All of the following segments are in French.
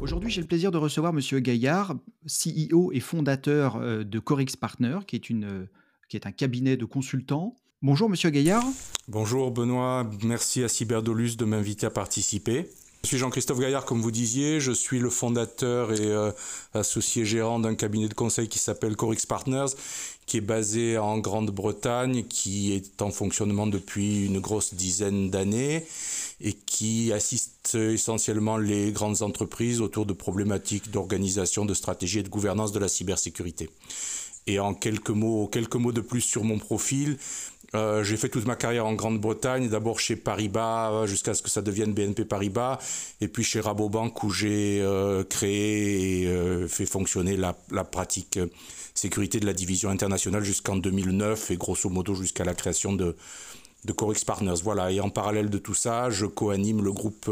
Aujourd'hui, j'ai le plaisir de recevoir Monsieur Gaillard, CEO et fondateur euh, de Corix Partner, qui est, une, euh, qui est un cabinet de consultants. Bonjour Monsieur Gaillard. Bonjour Benoît, merci à Cyberdolus de m'inviter à participer. Je suis Jean-Christophe Gaillard, comme vous disiez. Je suis le fondateur et euh, associé gérant d'un cabinet de conseil qui s'appelle Corix Partners, qui est basé en Grande-Bretagne, qui est en fonctionnement depuis une grosse dizaine d'années et qui assiste essentiellement les grandes entreprises autour de problématiques d'organisation, de stratégie et de gouvernance de la cybersécurité. Et en quelques mots, quelques mots de plus sur mon profil, euh, j'ai fait toute ma carrière en Grande-Bretagne, d'abord chez Paribas euh, jusqu'à ce que ça devienne BNP Paribas, et puis chez Rabobank où j'ai euh, créé et fait fonctionner la, pratique sécurité de la division internationale jusqu'en 2009 et grosso modo jusqu'à la création de, de Corix Partners. Voilà, et en parallèle de tout ça, je co-anime le groupe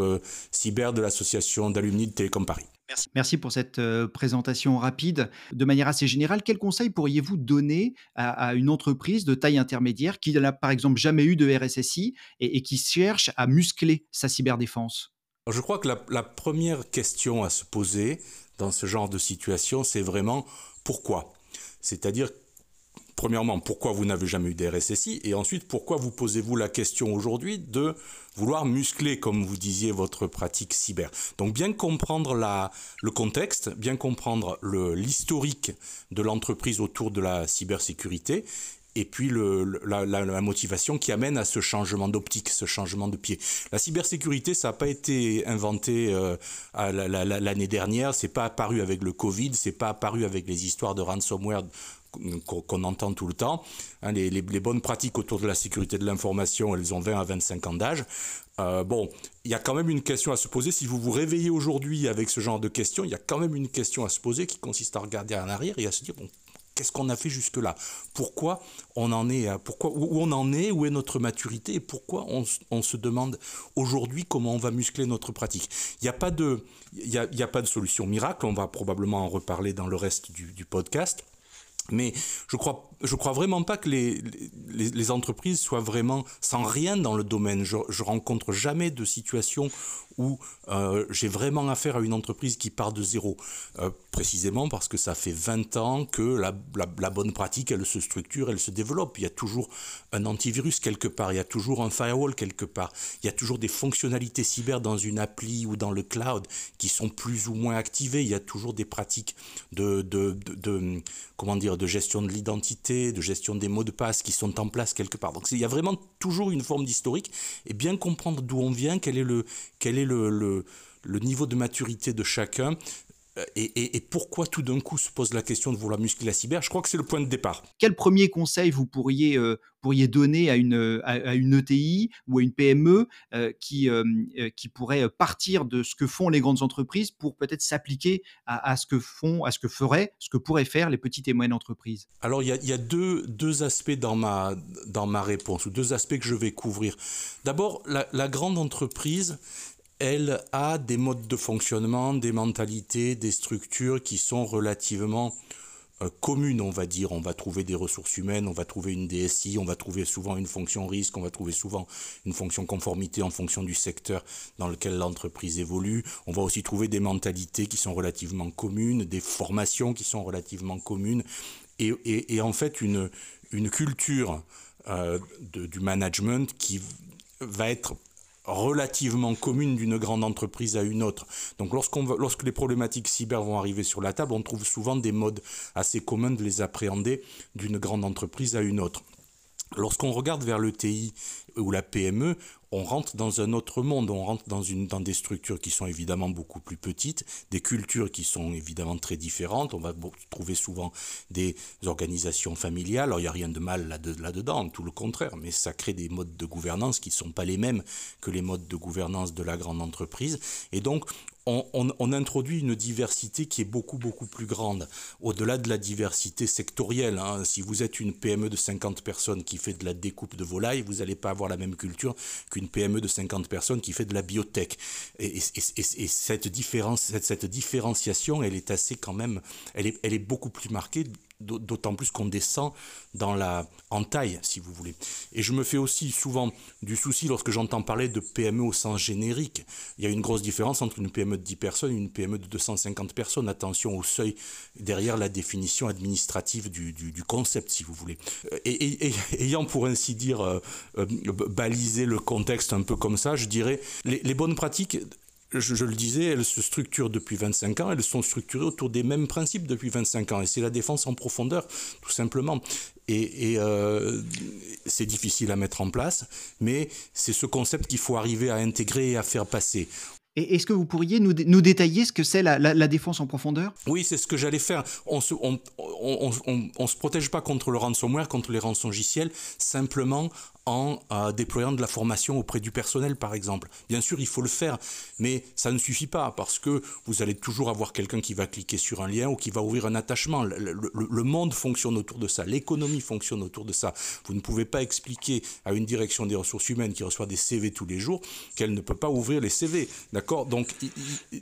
cyber de l'association d'alumni de Télécom Paris. Merci. pour cette euh, présentation rapide. De manière assez générale, quels conseils pourriez-vous donner à, une entreprise de taille intermédiaire qui n'a par exemple jamais eu de RSSI et, qui cherche à muscler sa cyberdéfense? Je crois que la première question à se poser dans ce genre de situation, c'est vraiment pourquoi? C'est-à-dire premièrement, pourquoi vous n'avez jamais eu d'RSSI Et ensuite, pourquoi vous posez-vous la question aujourd'hui de vouloir muscler, comme vous disiez, votre pratique cyber? Donc, bien comprendre la, le contexte, bien comprendre l'historique de l'entreprise autour de la cybersécurité et puis la, motivation qui amène à ce changement d'optique, ce changement de pied. La cybersécurité, ça n'a pas été inventé euh, l'année dernière, c'est pas apparu avec le Covid, c'est pas apparu avec les histoires de ransomware qu'on entend tout le temps. Hein, les, bonnes pratiques autour de la sécurité de l'information, elles ont 20 à 25 ans d'âge. Euh, bon, il y a quand même une question à se poser. Si vous vous réveillez aujourd'hui avec ce genre de questions, il y a quand même une question à se poser qui consiste à regarder en arrière et à se dire, bon, qu'est-ce qu'on a fait jusque-là? Pourquoi on en est pourquoi, Où on en est Où est notre maturité Et pourquoi on, se demande aujourd'hui comment on va muscler notre pratique? Il n'y a, pas de, il a, pas de solution miracle. On va probablement en reparler dans le reste du podcast. Mais je crois, je crois vraiment pas que les, entreprises soient vraiment sans rien dans le domaine. Je, je rencontre jamais de situation où euh, j'ai vraiment affaire à une entreprise qui part de zéro. Euh, précisément parce que ça fait 20 ans que la, la, bonne pratique, elle se structure, elle se développe. Il y a toujours un antivirus quelque part, il y a toujours un firewall quelque part, il y a toujours des fonctionnalités cyber dans une appli ou dans le cloud qui sont plus ou moins activées. Il y a toujours des pratiques de, de, de, comment dire, de gestion de l'identité, de gestion des mots de passe qui sont en place quelque part. Donc il y a vraiment toujours une forme d'historique et bien comprendre d'où on vient, quel est le, quel est le, le, le niveau de maturité de chacun, euh, et, pourquoi tout d'un coup se pose la question de vouloir muscler la cyber Je crois que c'est le point de départ. Quel premier conseil vous pourriez, euh, pourriez donner à une, à, une ETI ou à une PME euh, qui, qui pourrait partir de ce que font les grandes entreprises pour peut-être s'appliquer à, ce que font, à ce que feraient, ce que pourraient faire les petites et moyennes entreprises? Alors il y a, y a deux, deux, aspects dans ma, dans ma réponse, ou deux aspects que je vais couvrir. D'abord, la, la grande entreprise, elle a des modes de fonctionnement, des mentalités, des structures qui sont relativement euh, communes, on va dire. On va trouver des ressources humaines, on va trouver une DSI, on va trouver souvent une fonction risque, on va trouver souvent une fonction conformité en fonction du secteur dans lequel l'entreprise évolue. On va aussi trouver des mentalités qui sont relativement communes, des formations qui sont relativement communes, et, en fait une, une culture euh, du management qui va être relativement commune d'une grande entreprise à une autre. Donc lorsqu'on lorsque les problématiques cyber vont arriver sur la table, on trouve souvent des modes assez communs de les appréhender d'une grande entreprise à une autre. Lorsqu'on regarde vers le TI ou la PME, on rentre dans un autre monde, on rentre dans, une, dans des structures qui sont évidemment beaucoup plus petites, des cultures qui sont évidemment très différentes. On va trouver souvent des organisations familiales. Alors il n'y a rien de mal là-dedans, tout le contraire, mais ça crée des modes de gouvernance qui ne sont pas les mêmes que les modes de gouvernance de la grande entreprise. Et donc on, introduit une diversité qui est beaucoup, beaucoup plus grande, au-delà de la diversité sectorielle. Hein. Si vous êtes une PME de 50 personnes qui fait de la découpe de volailles, vous n'allez pas avoir la même culture qu'une PME de 50 personnes qui fait de la biotech. Et, cette, différence, cette, différenciation, elle est assez quand même, elle est, elle est beaucoup plus marquée d'autant plus qu'on descend dans la, en taille, si vous voulez. Et je me fais aussi souvent du souci lorsque j'entends parler de PME au sens générique. Il y a une grosse différence entre une PME de 10 personnes et une PME de 250 personnes. Attention au seuil derrière la définition administrative du, du, concept, si vous voulez. Et, ayant pour ainsi dire euh, euh, balisé le contexte un peu comme ça, je dirais les bonnes pratiques je, le disais, elles se structurent depuis 25 ans, elles sont structurées autour des mêmes principes depuis 25 ans, et c'est la défense en profondeur, tout simplement. Et, euh, c'est difficile à mettre en place, mais c'est ce concept qu'il faut arriver à intégrer et à faire passer. Et est-ce que vous pourriez nous, nous détailler ce que c'est la, défense en profondeur? Oui, c'est ce que j'allais faire. On se, on, on, se protège pas contre le ransomware, contre les rançongiciels, simplement en déployant de la formation auprès du personnel, par exemple. Bien sûr, il faut le faire, mais ça ne suffit pas parce que vous allez toujours avoir quelqu'un qui va cliquer sur un lien ou qui va ouvrir un attachement. Le, monde fonctionne autour de ça, l'économie fonctionne autour de ça. Vous ne pouvez pas expliquer à une direction des ressources humaines qui reçoit des CV tous les jours qu'elle ne peut pas ouvrir les CV. D'accord? Donc,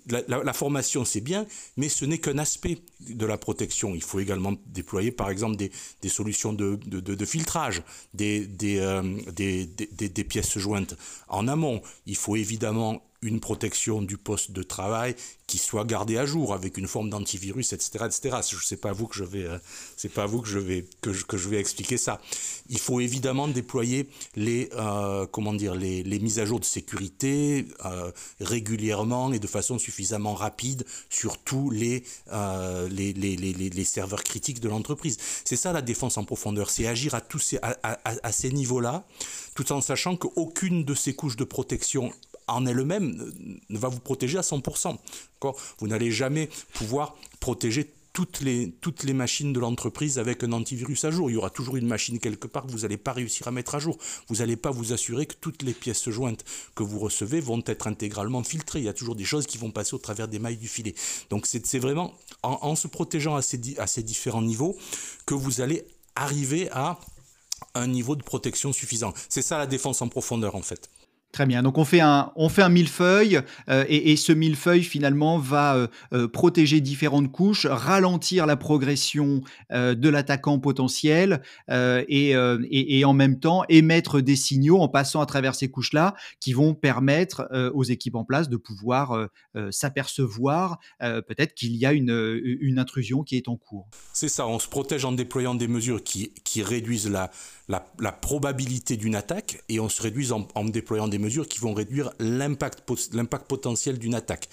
la, formation, c'est bien, mais ce n'est qu'un aspect de la protection. Il faut également déployer, par exemple, des, solutions de, de, filtrage, des, des euh, des, pièces jointes en amont. Il faut évidemment une protection du poste de travail qui soit gardée à jour avec une forme d'antivirus, etc., etc. Je sais pas à vous que je vais, euh, c'est pas vous que je vais que je, que je, vais expliquer ça. Il faut évidemment déployer les euh, comment dire les, les, mises à jour de sécurité euh, régulièrement et de façon suffisamment rapide sur tous les, les, les, les, les, serveurs critiques de l'entreprise. C'est ça la défense en profondeur, c'est agir à tous ces à, à, à ces niveaux-là, tout en sachant qu'aucune de ces couches de protection en elle-même ne va vous protéger à 100%. Vous n'allez jamais pouvoir protéger toutes les, machines de l'entreprise avec un antivirus à jour. Il y aura toujours une machine quelque part que vous n'allez pas réussir à mettre à jour. Vous n'allez pas vous assurer que toutes les pièces jointes que vous recevez vont être intégralement filtrées. Il y a toujours des choses qui vont passer au travers des mailles du filet. Donc c'est vraiment en, se protégeant à ces, à ces différents niveaux que vous allez arriver à un niveau de protection suffisant. C'est ça la défense en profondeur en fait. Très bien. Donc on fait un, on fait un millefeuille euh, et, ce millefeuille finalement va euh, euh, protéger différentes couches, ralentir la progression de l'attaquant potentiel et, et, en même temps émettre des signaux en passant à travers ces couches-là qui vont permettre aux équipes en place de pouvoir s'apercevoir peut-être qu'il y a une, une intrusion qui est en cours. C'est ça. On se protège en déployant des mesures qui, qui réduisent la, la, probabilité d'une attaque et on se réduise en, déployant des mesures qui vont réduire l'impact potentiel d'une attaque.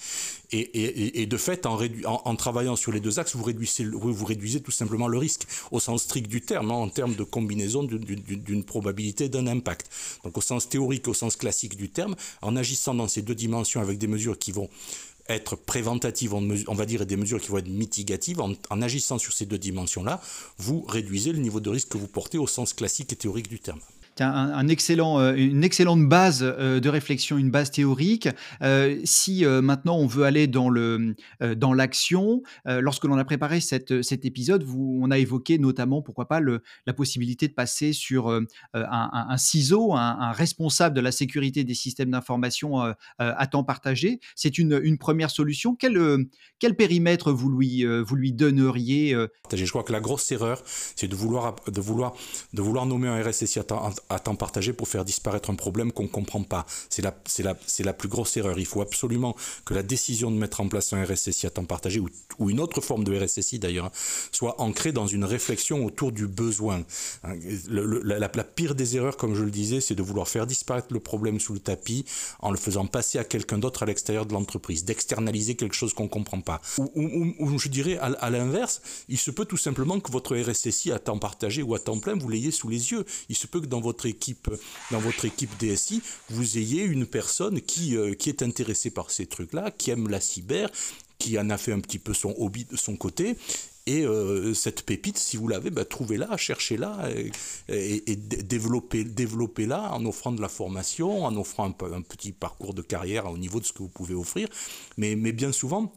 Et, de fait, en, en, travaillant sur les deux axes, vous réduisez, vous réduisez tout simplement le risque, au sens strict du terme, hein, en termes de combinaison d'une probabilité d'un impact. Donc au sens théorique, au sens classique du terme, en agissant dans ces deux dimensions avec des mesures qui vont être préventatives, on va dire, et des mesures qui vont être mitigatives, en, agissant sur ces deux dimensions-là, vous réduisez le niveau de risque que vous portez au sens classique et théorique du terme un, excellent, euh, une excellente base euh, de réflexion, une base théorique. Euh, si maintenant on veut aller dans le dans l'action, lorsque l'on a préparé cette, cet épisode, on a évoqué notamment pourquoi pas la possibilité de passer sur un, ciseau, un, responsable de la sécurité des systèmes d'information à temps partagé. C'est une, une, première solution. Quel, quel périmètre vous lui, vous lui donneriez Je crois que la grosse erreur, c'est de vouloir, de, vouloir, de vouloir nommer un RSSI à temps, à temps partagé pour faire disparaître un problème qu'on ne comprend pas. C'est la, la, la plus grosse erreur. Il faut absolument que la décision de mettre en place un RSSI à temps partagé ou, ou une autre forme de RSSI d'ailleurs soit ancrée dans une réflexion autour du besoin. La, pire des erreurs, comme je le disais, c'est de vouloir faire disparaître le problème sous le tapis en le faisant passer à quelqu'un d'autre à l'extérieur de l'entreprise, d'externaliser quelque chose qu'on ne comprend pas. Ou, je dirais à, l'inverse, il se peut tout simplement que votre RSSI à temps partagé ou à temps plein, vous l'ayez sous les yeux. Il se peut que dans votre équipe, dans votre équipe DSI, vous ayez une personne qui, euh, qui est intéressée par ces trucs-là, qui aime la cyber, qui en a fait un petit peu son hobby de son côté. Et euh, cette pépite, si vous l'avez, bah, trouvez-la, cherchez-la et, et, développez-la en offrant de la formation, en offrant un, un, petit parcours de carrière au niveau de ce que vous pouvez offrir. Mais, mais bien souvent,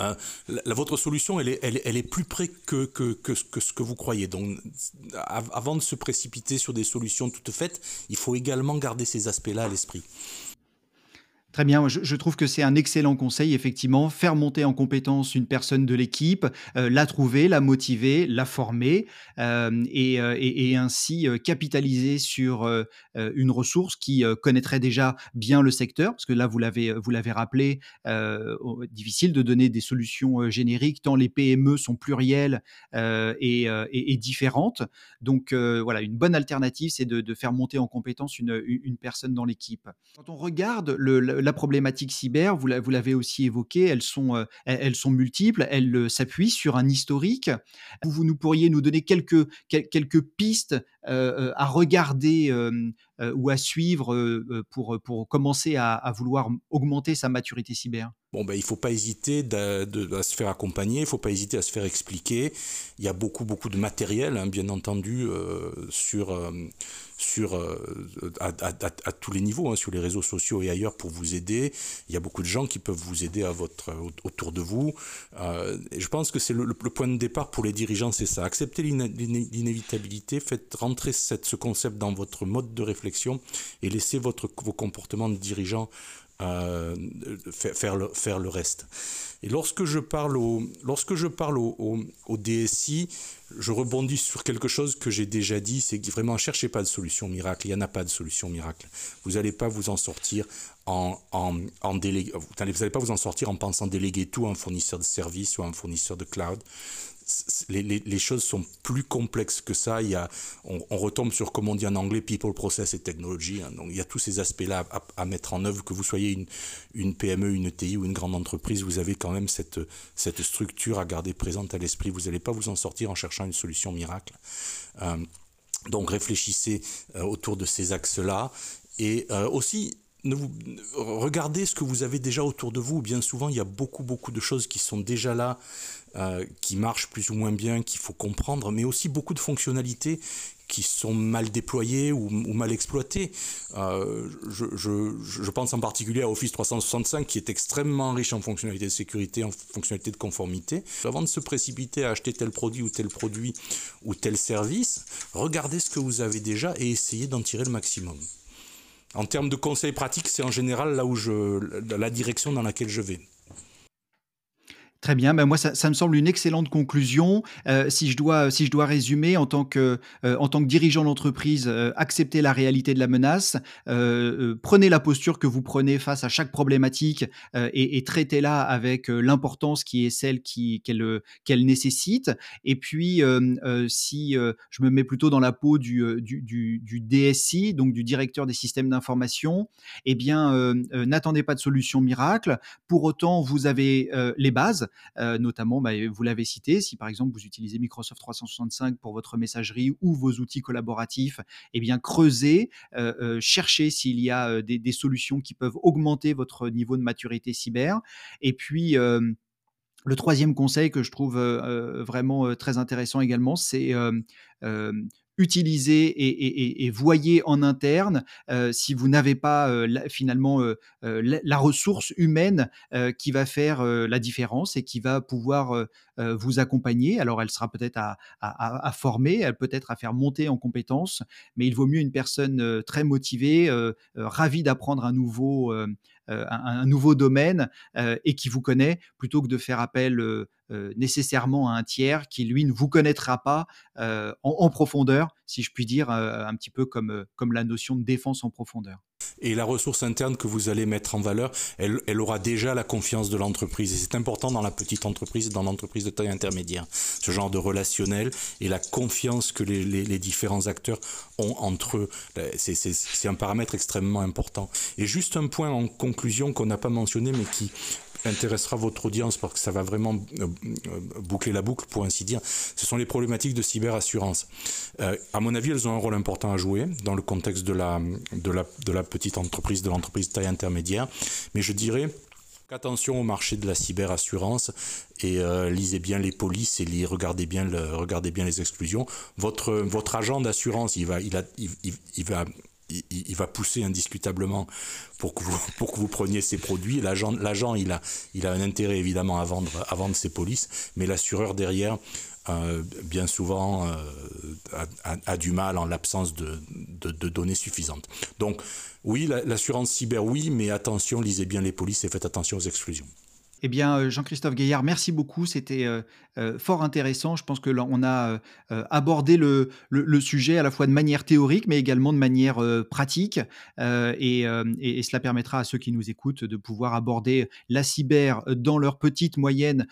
euh, la, votre solution, elle est, plus près que, ce que vous croyez. Donc, avant de se précipiter sur des solutions toutes faites, il faut également garder ces aspects-là à l'esprit. Très bien, je, trouve que c'est un excellent conseil, effectivement, faire monter en compétence une personne de l'équipe, euh, la trouver, la motiver, la former euh, euh, et, ainsi capitaliser sur une ressource qui connaîtrait déjà bien le secteur, parce que là, vous l'avez, vous l'avez rappelé, difficile de donner des solutions génériques tant les PME sont plurielles et, différentes. Donc voilà, une bonne alternative, c'est de, faire monter en compétence une, une personne dans l'équipe. Quand on regarde le la problématique cyber, vous l'avez aussi évoqué, elles sont, euh, multiples, elles euh, s'appuient sur un historique. Vous, nous pourriez nous donner quelques, quelques pistes euh, à regarder ou à suivre pour, pour commencer à, vouloir augmenter sa maturité cyber? Bon, ben, il ne faut pas hésiter à se faire accompagner, il ne faut pas hésiter à se faire expliquer. Il y a beaucoup, beaucoup de matériel, hein, bien entendu, sur, sur, à, tous les niveaux, hein, sur les réseaux sociaux et ailleurs pour vous aider. Il y a beaucoup de gens qui peuvent vous aider à votre, autour de vous. je pense que c'est le, point de départ pour les dirigeants, c'est ça. Acceptez l'inévitabilité, faites rentrer ce concept dans votre mode de réflexion et laissez votre, vos comportements de dirigeant euh, faire, le, faire le reste. Et lorsque je parle au, lorsque je parle au, au, DSI, je rebondis sur quelque chose que j'ai déjà dit, c'est que vraiment, cherchez pas de solution miracle, il n'y en a pas de solution miracle. Vous n'allez pas vous en sortir en, en, en vous n'allez pas vous en sortir en pensant déléguer tout à un fournisseur de services ou à un fournisseur de cloud les, les, choses sont plus complexes que ça. Il y a, on, retombe sur, comme on dit en anglais, people, process et technology. Hein. Donc il y a tous ces aspects-là à, mettre en œuvre, que vous soyez une, une, PME, une TI ou une grande entreprise, vous avez quand même cette, cette structure à garder présente à l'esprit. Vous n'allez pas vous en sortir en cherchant une solution miracle. Euh, donc réfléchissez euh, autour de ces axes-là. Et euh, aussi, ne vous, regardez ce que vous avez déjà autour de vous. Bien souvent, il y a beaucoup, beaucoup de choses qui sont déjà là, euh, qui marchent plus ou moins bien, qu'il faut comprendre, mais aussi beaucoup de fonctionnalités qui sont mal déployées ou, mal exploitées. Euh, je, je, pense en particulier à Office 365 qui est extrêmement riche en fonctionnalités de sécurité, en fonctionnalités de conformité. Avant de se précipiter à acheter tel produit ou tel produit ou tel service, regardez ce que vous avez déjà et essayez d'en tirer le maximum. En termes de conseils pratiques, c'est en général là où je, la direction dans laquelle je vais. Très bien, ben moi ça, me semble une excellente conclusion. Euh, si je dois si je dois résumer en tant que euh, en tant que dirigeant d'entreprise, euh, acceptez la réalité de la menace, prenez la posture que vous prenez face à chaque problématique et, traitez-la avec l'importance qui est celle qui qu'elle qu'elle nécessite. Et puis si je me mets plutôt dans la peau du, du, du, du DSI, donc du directeur des systèmes d'information, eh bien n'attendez pas de solution miracle. Pour autant, vous avez les bases. Euh, notamment, bah, vous l'avez cité, si par exemple vous utilisez Microsoft 365 pour votre messagerie ou vos outils collaboratifs, eh bien creusez, euh, euh, cherchez s'il y a des, des, solutions qui peuvent augmenter votre niveau de maturité cyber. Et puis le troisième conseil que je trouve vraiment très intéressant également, c'est utilisez et, voyez en interne euh, si vous n'avez pas euh, finalement euh, la, ressource humaine qui va faire la différence et qui va pouvoir vous accompagner. Alors elle sera peut-être à, former, elle peut-être à faire monter en compétences, mais il vaut mieux une personne très motivée, ravie d'apprendre un nouveau un, nouveau domaine et qui vous connaît plutôt que de faire appel nécessairement à un tiers qui lui ne vous connaîtra pas en, profondeur, si je puis dire, un petit peu comme, comme la notion de défense en profondeur. Et la ressource interne que vous allez mettre en valeur, elle, aura déjà la confiance de l'entreprise. Et c'est important dans la petite entreprise, dans l'entreprise de taille intermédiaire. Ce genre de relationnel et la confiance que les, différents acteurs ont entre eux, c'est un paramètre extrêmement important. Et juste un point en conclusion qu'on n'a pas mentionné, mais qui intéressera votre audience parce que ça va vraiment euh, euh, boucler la boucle pour ainsi dire, ce sont les problématiques de cyberassurance. Euh, à mon avis, elles ont un rôle important à jouer dans le contexte de la, de la, petite entreprise, de l'entreprise taille intermédiaire, mais je dirais Attention au marché de la cyberassurance et lisez bien les polices et regardez bien regardez bien les exclusions. Votre votre agent d'assurance, il va il va il, va pousser indiscutablement pour que vous, preniez ces produits. L'agent, il, a, un intérêt évidemment à vendre, à vendre ses polices, mais l'assureur derrière bien souvent a, du mal en l'absence de, données suffisantes. Donc oui, l'assurance cyber, oui, mais attention, lisez bien les polices et faites attention aux exclusions. Eh bien, euh, Jean-Christophe Gaillard, merci beaucoup. C'était euh, euh, fort intéressant. Je pense que a abordé le, sujet à la fois de manière théorique, mais également de manière pratique. Et, cela permettra à ceux qui nous écoutent de pouvoir aborder la cyber dans leur petite, moyenne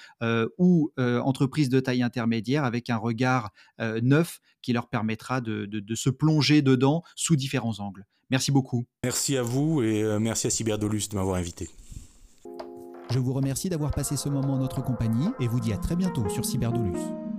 ou entreprise de taille intermédiaire avec un regard neuf qui leur permettra de, de, se plonger dedans sous différents angles. Merci beaucoup. Merci à vous et merci à Cyberdolus de m'avoir invité. Je vous remercie d'avoir passé ce moment en notre compagnie et vous dis à très bientôt sur Cyberdolus.